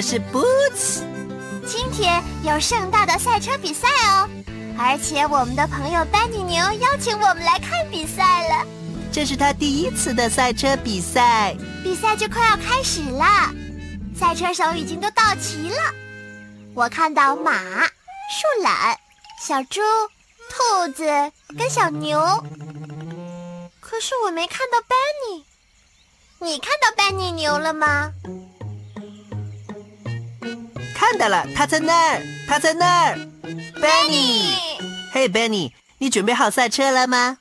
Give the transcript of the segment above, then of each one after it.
我是 Boots，今天有盛大的赛车比赛哦，而且我们的朋友班尼牛邀请我们来看比赛了。这是他第一次的赛车比赛，比赛就快要开始了，赛车手已经都到齐了。我看到马、树懒、小猪、兔子跟小牛，可是我没看到 Benny。你看到 Benny 牛了吗？看到了，他在那儿，他在那儿，Benny。嘿，Benny，你准备好赛车了吗？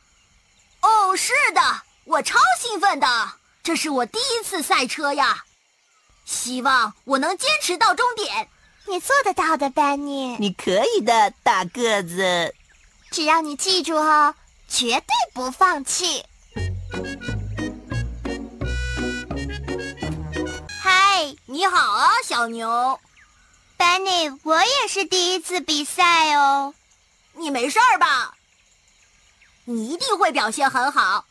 哦，是的，我超兴奋的，这是我第一次赛车呀，希望我能坚持到终点。你做得到的，Benny。你可以的，大个子。只要你记住哦，绝对不放弃。嗨，你好啊，小牛。Benny，我也是第一次比赛哦。你没事儿吧？你一定会表现很好，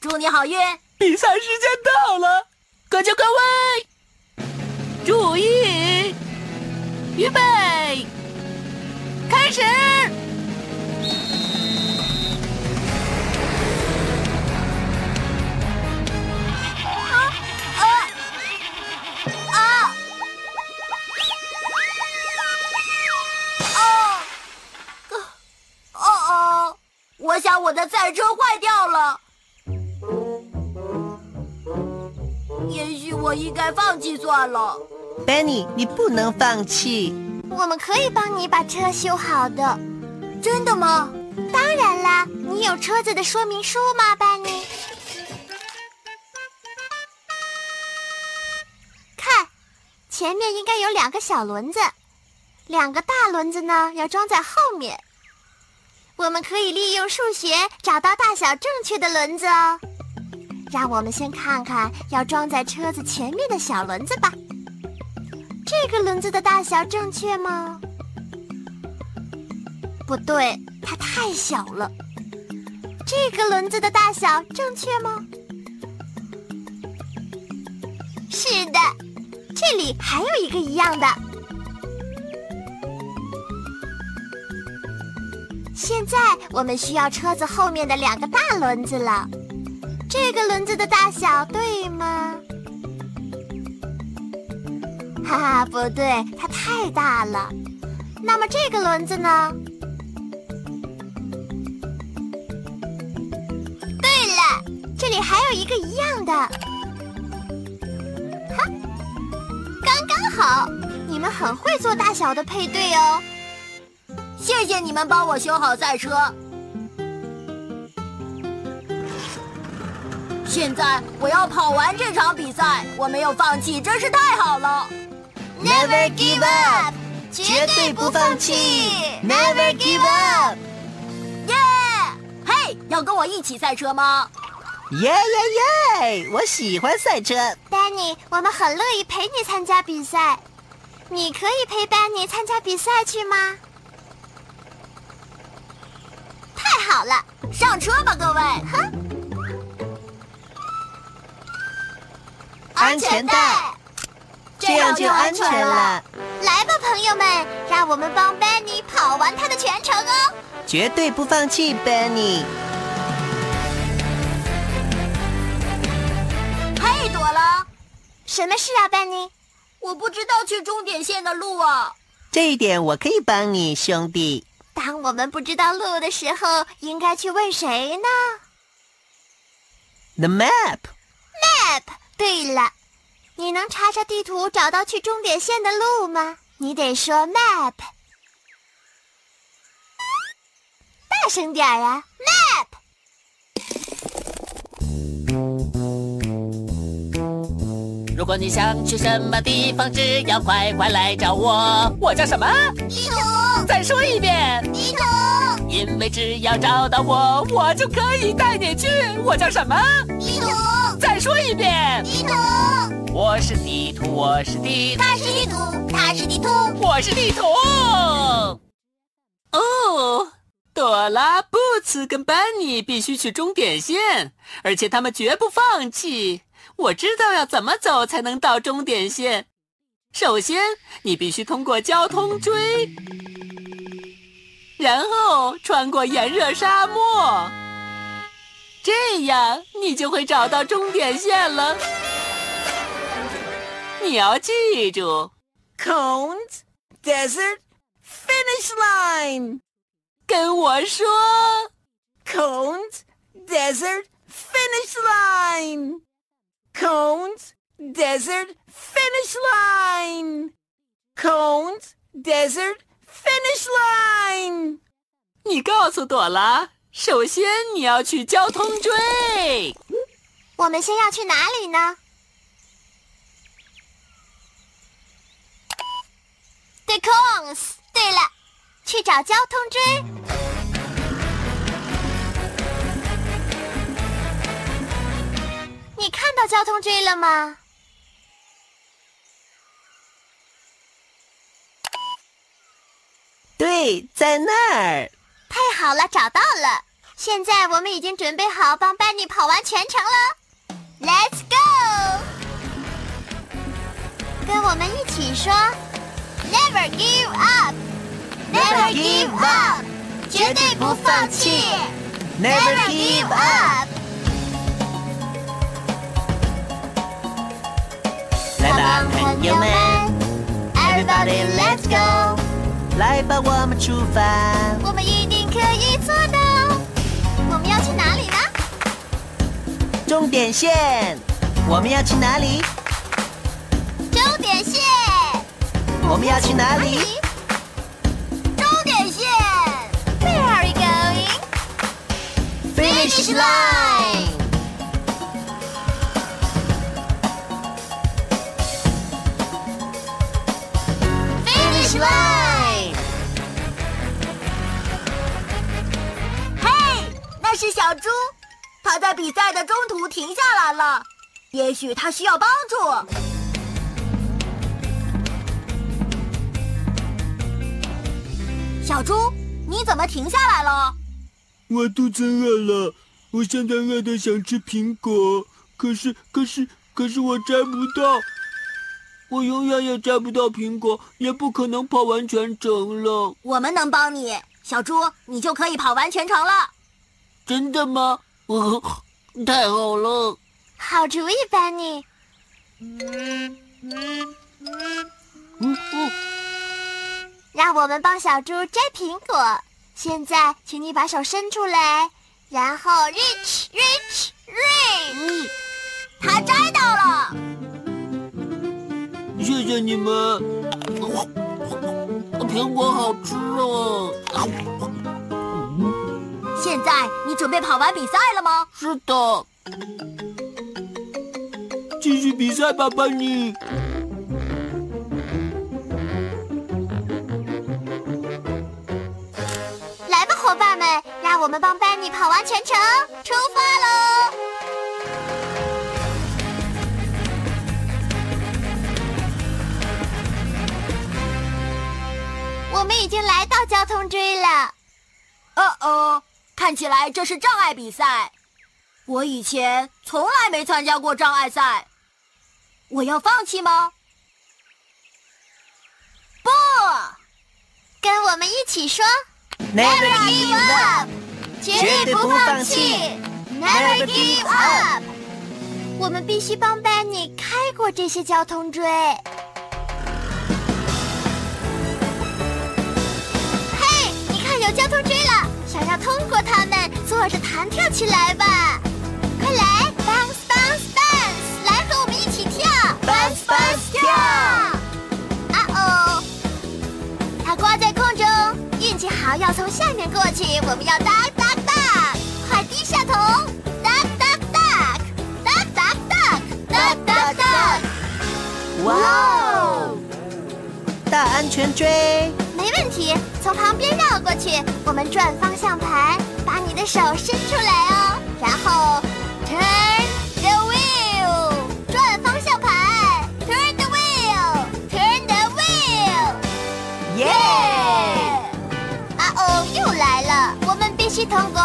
祝你好运！比赛时间到了，各就各位，注意，预备，Benny，你不能放弃，我们可以帮你把车修好的。真的吗？当然啦，你有车子的说明书吗，Benny？看，前面应该有两个小轮子，两个大轮子呢要装在后面。我们可以利用数学找到大小正确的轮子哦。让我们先看看要装在车子前面的小轮子吧。这个轮子的大小正确吗？不对，它太小了。这个轮子的大小正确吗？是的，这里还有一个一样的。现在我们需要车子后面的两个大轮子了，这个轮子的大小对吗？哈哈，不对，它太大了。那么这个轮子呢？对了，这里还有一个一样的。哈，刚刚好，你们很会做大小的配对哦。谢谢你们帮我修好赛车。现在我要跑完这场比赛，我没有放弃，真是太好了。Never give up，绝对不放弃。Never give up，耶！嘿，要跟我一起赛车吗？耶耶耶！我喜欢赛车。Danny，我们很乐意陪你参加比赛。你可以陪 Danny 参加比赛去吗？太好了，上车吧，各位！哼，安全带，这样就安全了。来吧，朋友们，让我们帮 Benny 跑完他的全程哦！绝对不放弃，Benny。嘿，朵拉，什么事啊，Benny？我不知道去终点线的路啊。这一点我可以帮你，兄弟。当我们不知道路的时候，应该去问谁呢？The map。Map。对了，你能查查地图找到去终点线的路吗？你得说 map。大声点啊！Map。如果你想去什么地方，只要快快来找我。我叫什么？地图。再说一遍。地图。因为只要找到我，我就可以带你去。我叫什么？地图。再说一遍。地图。我是地图，我是地图。他是地图，他是地图，我是地图。哦，朵拉、布茨跟班尼必须去终点线，而且他们绝不放弃。我知道要怎么走才能到终点线。首先，你必须通过交通锥，然后穿过炎热沙漠，这样你就会找到终点线了。你要记住，Cones Desert Finish Line。跟我说，Cones Desert Finish Line。Cones Desert Finish Line. Cones Desert Finish Line. 你告诉朵拉， 首先你要去交通锥。我们先要去哪里呢？对，Cones。对了，去找交通锥。你看到交通锥了吗？对，在那儿。太好了，找到了！现在我们已经准备好帮班尼跑完全程了。Let's go！跟我们一起说：Never give up，Never give up，绝对不放弃，Never give up。来吧朋友们，Everybody let's go，来吧，我们出发，我们一定可以做到。我们要去哪里呢？终点线。我们要去哪里？终点线。我们要去哪里？终点线。Where are we going？Finish line。是小猪，他在比赛的中途停下来了，也许他需要帮助。小猪，你怎么停下来了？我肚子饿了，我现在饿的想吃苹果，可是，可是，可是我摘不到，我永远也摘不到苹果，也不可能跑完全程了。我们能帮你，小猪，你就可以跑完全程了。真的吗？太好了！好主意，Benny。让我们帮小猪摘苹果。现在，请你把手伸出来，然后 reach reach reach。他摘到了。谢谢你们。苹果好吃哦。现在你准备跑完比赛了吗？是的，继续比赛吧，班尼。来吧，伙伴们，让我们帮班尼跑完全程，出发喽！我们已经来到交通锥了。哦哦。看起来这是障碍比赛，我以前从来没参加过障碍赛，我要放弃吗？不，跟我们一起说，Never give up，绝对不放弃，Never give up。我们必须帮 Benny 开过这些交通锥。嘿，你看有交通锥了，想要通过它们，坐着弹跳起来吧！快来，bounce bounce bounce，来和我们一起跳，bounce bounce 跳！啊哦，它挂在空中，运气好要从下面过去，我们要 duck duck duck，快低下头，duck duck duck，duck duck duck，duck duck duck，哇哦！大安全锥，没问题，从旁边绕过去，我们转方向盘，把你的手伸出来哦，然后 turn the wheel，转方向盘，turn the wheel，turn the wheel，耶！啊哦，又来了，我们必须通过，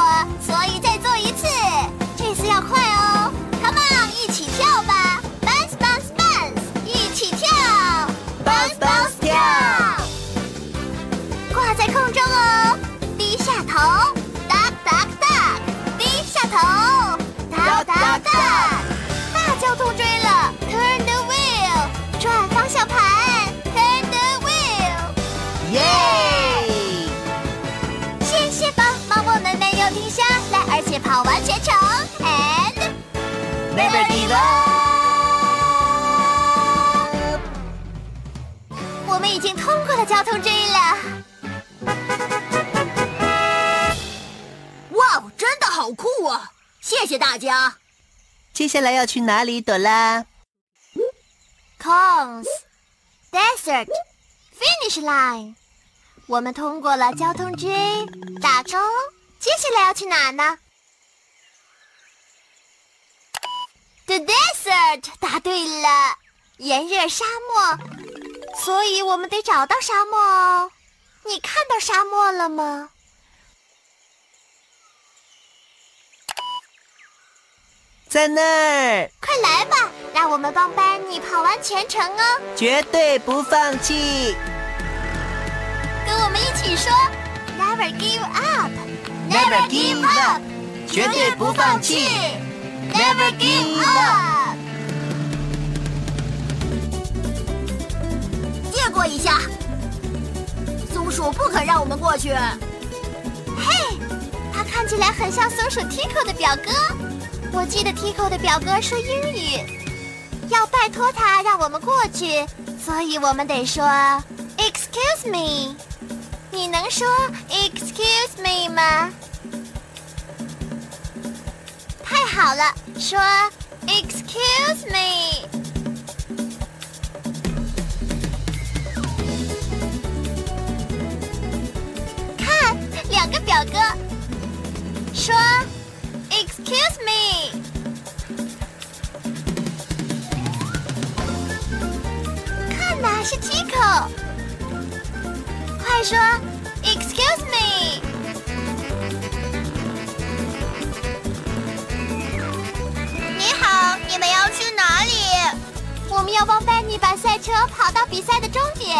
已经通过了交通锥了。哇，真的好酷啊！谢谢大家。接下来要去哪里，朵拉？Cones, desert, finish line。我们通过了交通锥，打勾。接下来要去哪呢？The desert，答对了，炎热沙漠。所以我们得找到沙漠哦。你看到沙漠了吗？在那儿，快来吧，让我们帮班尼跑完全程哦。绝对不放弃。跟我们一起说，Never give up。Never give up，绝对不放弃。Never give up。一下。松鼠不肯让我们过去。嘿，他看起来很像松鼠 Tico 的表哥。我记得 Tico 的表哥说英语，要拜托他让我们过去，所以我们得说 Excuse me。你能说 Excuse me 吗？太好了，说 Excuse me。表哥说 Excuse me。看呐，是 Tico。快说 Excuse me。你好，你们要去哪里？我们要帮 Benny 把赛车跑到比赛的终点。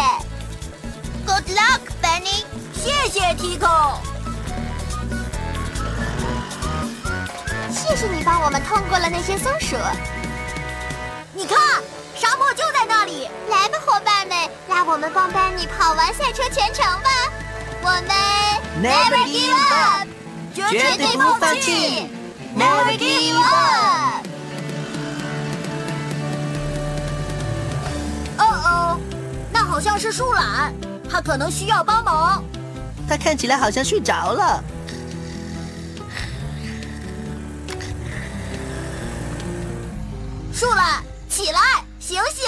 Good luck, Benny。谢谢 Tico。谢谢你帮我们通过了那些松鼠。你看，沙漠就在那里。来吧，伙伴们，让我们帮班尼跑完赛车全程吧。我们 Never give up，绝对不放弃。Never give up。哦哦，那好像是树懒，它可能需要帮忙。它看起来好像睡着了。树懒，起来，醒醒！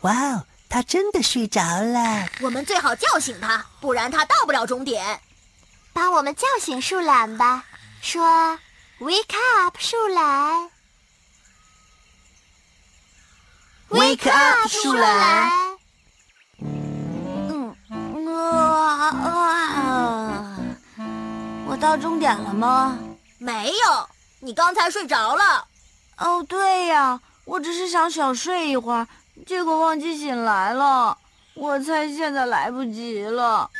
哇哦，他真的睡着了。我们最好叫醒他，不然他到不了终点。帮我们叫醒树懒吧，说 “Wake up，树懒 Wake up，树懒。嗯，啊啊！我到终点了吗？没有，你刚才睡着了。哦，对呀，我只是想小睡一会儿，结果忘记醒来了。我猜现在来不及了。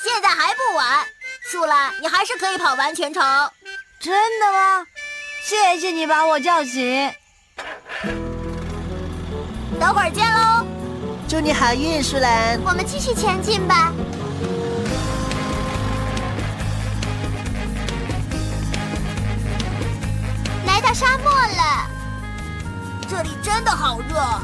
现在还不晚，树懒，你还是可以跑完全程。真的吗？谢谢你把我叫醒。等会儿见喽。祝你好运，树懒。我们继续前进吧。沙漠了，这里真的好热。啊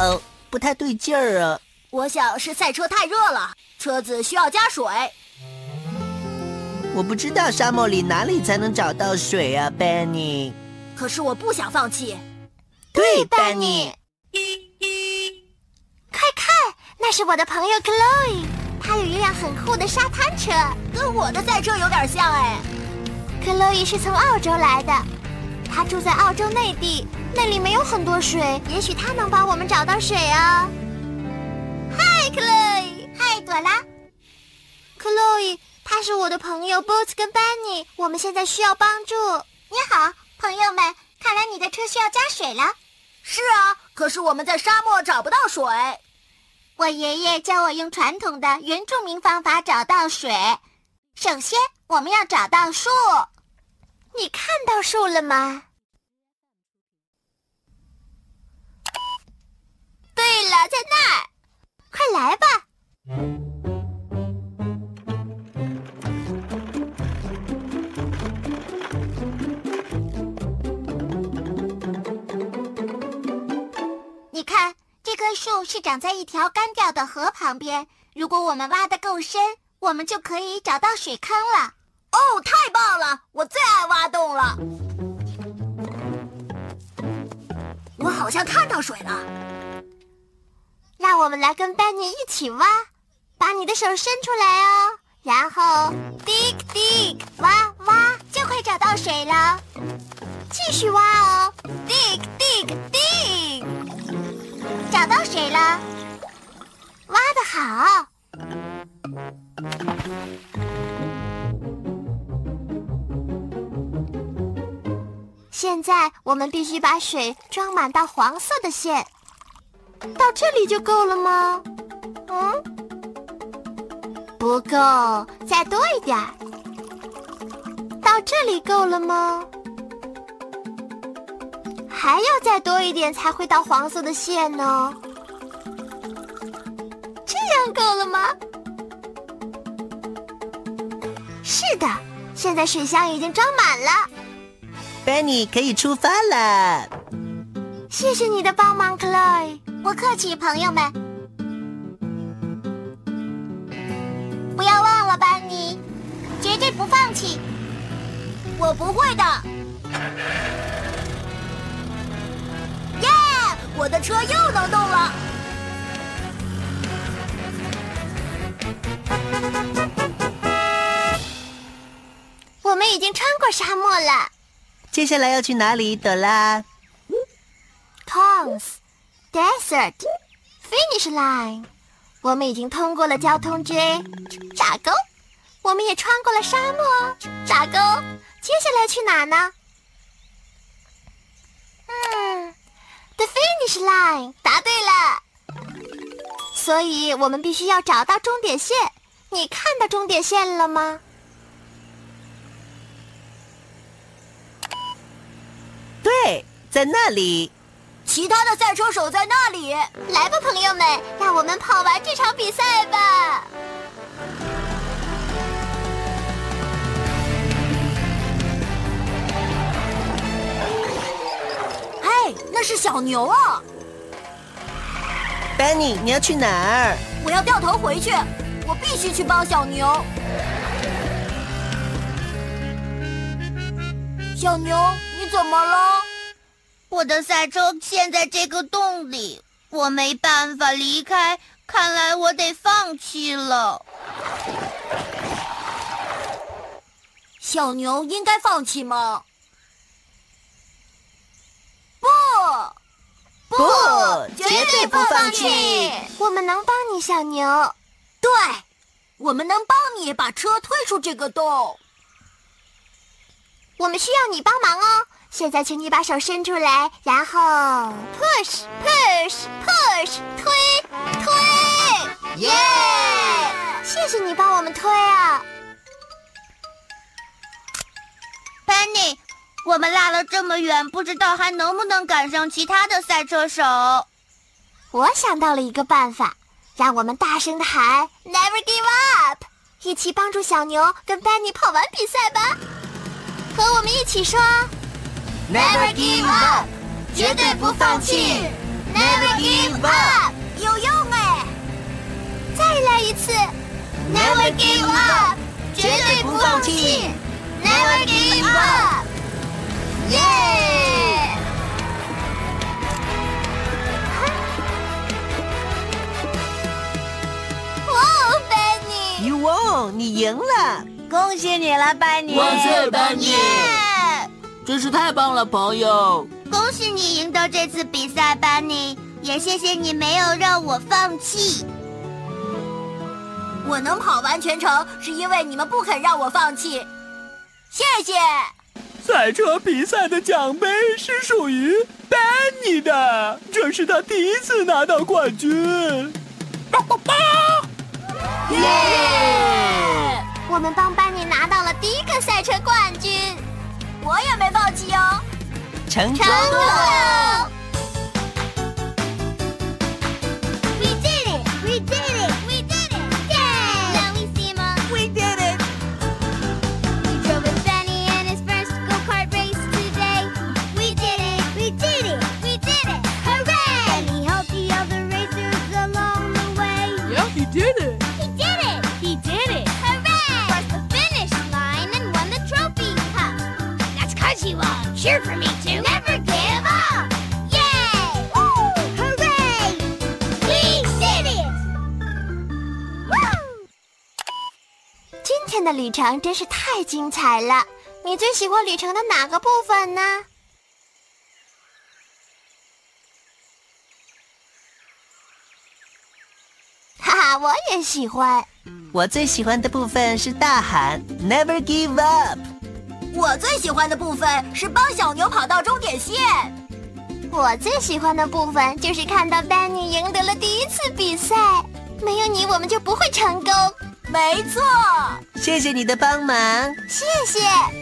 哦，不太对劲儿啊！我想是赛车太热了，车子需要加水。我不知道沙漠里哪里才能找到水啊，Benny。可是我不想放弃。对，Benny。快看，那是我的朋友 Chloe，他有一辆很酷的沙滩车，跟我的赛车有点像哎。克洛伊是从澳洲来的，他住在澳洲内地，那里没有很多水，也许他能帮我们找到水啊。嗨，Chloe，嗨，朵拉。克洛伊他是我的朋友 Boots 跟 Benny，我们现在需要帮助。你好，朋友们，看来你的车需要加水了。是啊，可是我们在沙漠找不到水。我爷爷教我用传统的原住民方法找到水。首先，我们要找到树。你看到树了吗？对了，在那儿。快来吧！这棵树是长在一条干掉的河旁边。如果我们挖得够深，我们就可以找到水坑了。哦，太棒了！我最爱挖洞了。我好像看到水了。让我们来跟 Benny 一起挖，把你的手伸出来哦，然后 dig dig 挖挖，就会找到水了。继续挖哦，dig dig dig，找到水了，挖的好。现在我们必须把水装满到黄色的线。到这里就够了吗？嗯，不够，再多一点。到这里够了吗？还要再多一点才会到黄色的线呢。这样够了吗？是的，现在水箱已经装满了。Benny 可以出发了。谢谢你的帮忙，Chloe。不客气，朋友们。不要忘了，班尼，绝对不放弃。我不会的。我的车又能动了。我们已经穿过沙漠了。接下来要去哪里，朵拉？Tons。Desert finish line，我们已经通过了交通锥闸沟，我们也穿过了沙漠闸沟。接下来去哪呢？嗯，The finish line，答对了。所以我们必须要找到终点线。你看到终点线了吗？对，在那里。其他的赛车手在那里，来吧，朋友们，让我们跑完这场比赛吧！那是小牛啊！Benny，你要去哪儿？我要掉头回去，我必须去帮小牛。小牛，你怎么了？我的赛车陷在这个洞里，我没办法离开，看来我得放弃了。小牛应该放弃吗？不，绝对不放弃。我们能帮你，小牛。对，我们能帮你把车推出这个洞。我们需要你帮忙哦。现在，请你把手伸出来，然后 push push push 推推，耶！谢谢你帮我们推啊，Penny，我们落了这么远，不知道还能不能赶上其他的赛车手。我想到了一个办法，让我们大声的喊 “Never give up”，一起帮助小牛跟班尼跑完比赛吧。和我们一起说：“Never give up，绝对不放弃。”Never give up，有用哎！再来一次：“Never give up，绝对不放弃。”Never give up，耶！哦，你赢了！恭喜你了，班尼！万岁，班尼！真是太棒了，朋友！恭喜你赢得这次比赛，班尼！也谢谢你没有让我放弃。我能跑完全程，是因为你们不肯让我放弃。谢谢。赛车比赛的奖杯是属于班尼的，这是他第一次拿到冠军。耶！我们帮班尼拿到了第一个赛车冠军，我也没放弃哦，成功了。程真是太精彩了！你最喜欢旅程的哪个部分呢？哈哈，我也喜欢。我最喜欢的部分是大喊 “Never give up”。我最喜欢的部分是帮小牛跑到终点线。我最喜欢的部分就是看到丹尼赢得了第一次比赛。没有你，我们就不会成功。没错，谢谢你的帮忙，谢谢。